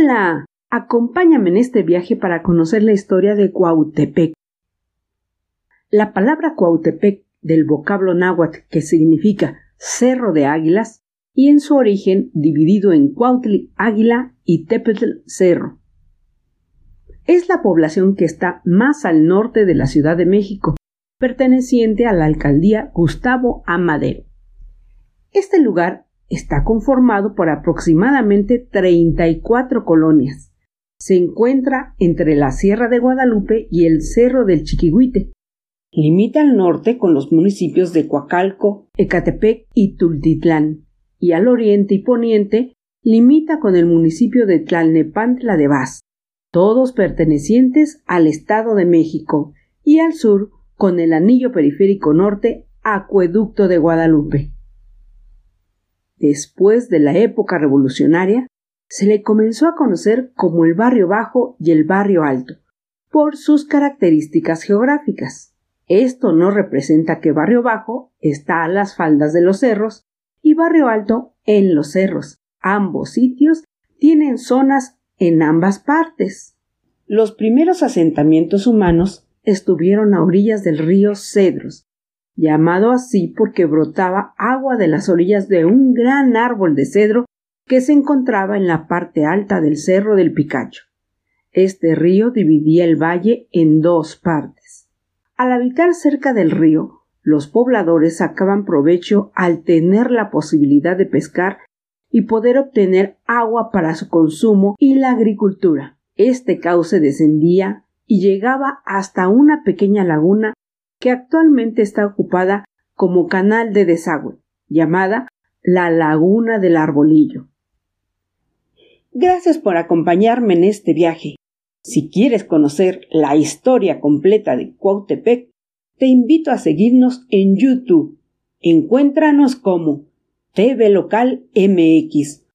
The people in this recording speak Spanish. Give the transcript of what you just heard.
Hola, acompáñame en este viaje para conocer la historia de Cuautepec. La palabra Cuautepec del vocablo náhuatl que significa cerro de águilas y en su origen dividido en Cuautli águila y Tepetl cerro. Es la población que está más al norte de la Ciudad de México, perteneciente a la alcaldía Gustavo Amadero. Este lugar está conformado por aproximadamente 34 colonias. Se encuentra entre la Sierra de Guadalupe y el Cerro del Chiquihuite. Limita al norte con los municipios de Coacalco, Ecatepec y Tultitlán, y al oriente y poniente limita con el municipio de Tlalnepantla de Vaz, todos pertenecientes al Estado de México, y al sur con el anillo periférico norte Acueducto de Guadalupe. Después de la época revolucionaria, se le comenzó a conocer como el barrio bajo y el barrio alto, por sus características geográficas. Esto no representa que barrio bajo está a las faldas de los cerros y barrio alto en los cerros. Ambos sitios tienen zonas en ambas partes. Los primeros asentamientos humanos estuvieron a orillas del río Cedros, llamado así porque brotaba agua de las orillas de un gran árbol de cedro que se encontraba en la parte alta del cerro del Picacho. Este río dividía el valle en dos partes. Al habitar cerca del río, los pobladores sacaban provecho al tener la posibilidad de pescar y poder obtener agua para su consumo y la agricultura. Este cauce descendía y llegaba hasta una pequeña laguna que actualmente está ocupada como canal de desagüe, llamada la Laguna del Arbolillo. Gracias por acompañarme en este viaje. Si quieres conocer la historia completa de Cuautepec, te invito a seguirnos en YouTube. Encuéntranos como TV Local MX